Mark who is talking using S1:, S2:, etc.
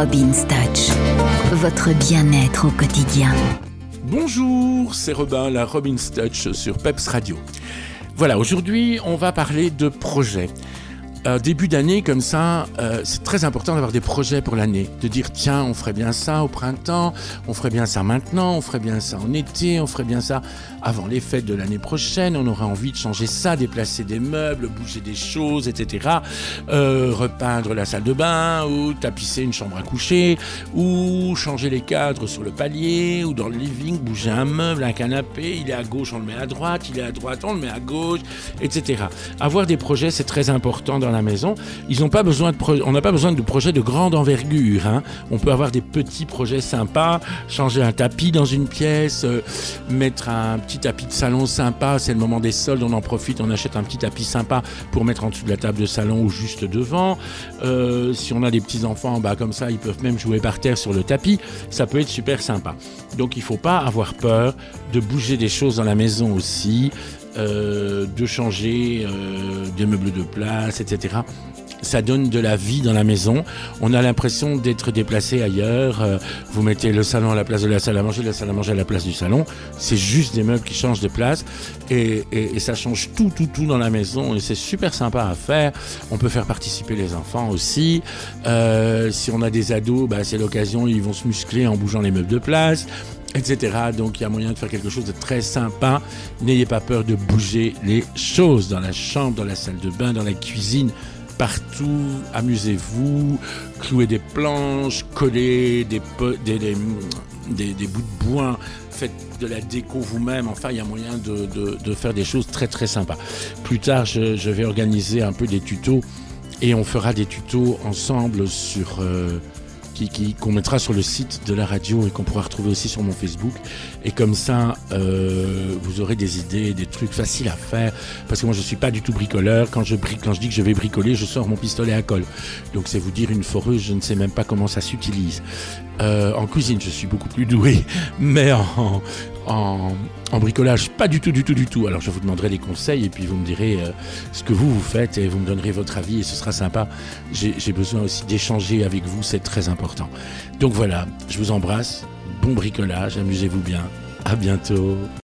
S1: Robin's Touch, votre bien-être au quotidien.
S2: Bonjour, c'est Robin, la Robin's Touch sur Peps Radio. Voilà, aujourd'hui, on va parler de projets. Euh, début d'année comme ça, euh, c'est très important d'avoir des projets pour l'année. De dire tiens, on ferait bien ça au printemps, on ferait bien ça maintenant, on ferait bien ça en été, on ferait bien ça avant les fêtes de l'année prochaine, on aurait envie de changer ça, déplacer des meubles, bouger des choses, etc. Euh, repeindre la salle de bain, ou tapisser une chambre à coucher, ou changer les cadres sur le palier, ou dans le living, bouger un meuble, un canapé, il est à gauche, on le met à droite, il est à droite, on le met à gauche, etc. Avoir des projets, c'est très important dans la maison. Ils ont pas besoin de on n'a pas besoin de projets de grande envergure. Hein. On peut avoir des petits projets sympas, changer un tapis dans une pièce, euh, mettre un petit tapis de salon sympa. C'est le moment des soldes, on en profite, on achète un petit tapis sympa pour mettre en dessous de la table de salon ou juste devant. Euh, si on a des petits enfants, bah comme ça, ils peuvent même jouer par terre sur le tapis. Ça peut être super sympa. Donc il faut pas avoir peur de bouger des choses dans la maison aussi. Euh, de changer euh, des meubles de place, etc. Ça donne de la vie dans la maison. On a l'impression d'être déplacé ailleurs. Euh, vous mettez le salon à la place de la salle à manger, la salle à manger à la place du salon. C'est juste des meubles qui changent de place et, ça change tout, tout, tout dans la maison et c'est super sympa à faire. On peut faire participer les enfants aussi. si on a des ados, bah, c'est l'occasion, ils vont se muscler en bougeant les meubles de place etc. Donc il y a moyen de faire quelque chose de très sympa. N'ayez pas peur de bouger les choses dans la chambre, dans la salle de bain, dans la cuisine, partout. Amusez-vous, clouez des planches, collez des, des, des, bouts de bois, faites de la déco vous-même. Enfin, il y a moyen de, faire des choses très très sympas. Plus tard, je, vais organiser un peu des tutos et on fera des tutos ensemble sur... Euh, qu'on mettra sur le site de la radio et qu'on pourra retrouver aussi sur mon Facebook. Et comme ça, euh, vous aurez des idées, des trucs faciles à faire. Parce que moi, je suis pas du tout bricoleur. Quand je, quand je dis que je vais bricoler, je sors mon pistolet à colle. Donc, c'est vous dire une foreuse, je ne sais même pas comment ça s'utilise. Euh, en cuisine, je suis beaucoup plus doué, mais en, bricolage, pas du tout, du tout, du tout. Alors je vous demanderai des conseils et puis vous me direz euh, ce que vous vous faites et vous me donnerez votre avis et ce sera sympa. J'ai besoin aussi d'échanger avec vous, c'est très important. Donc voilà, je vous embrasse, bon bricolage, amusez-vous bien, à bientôt.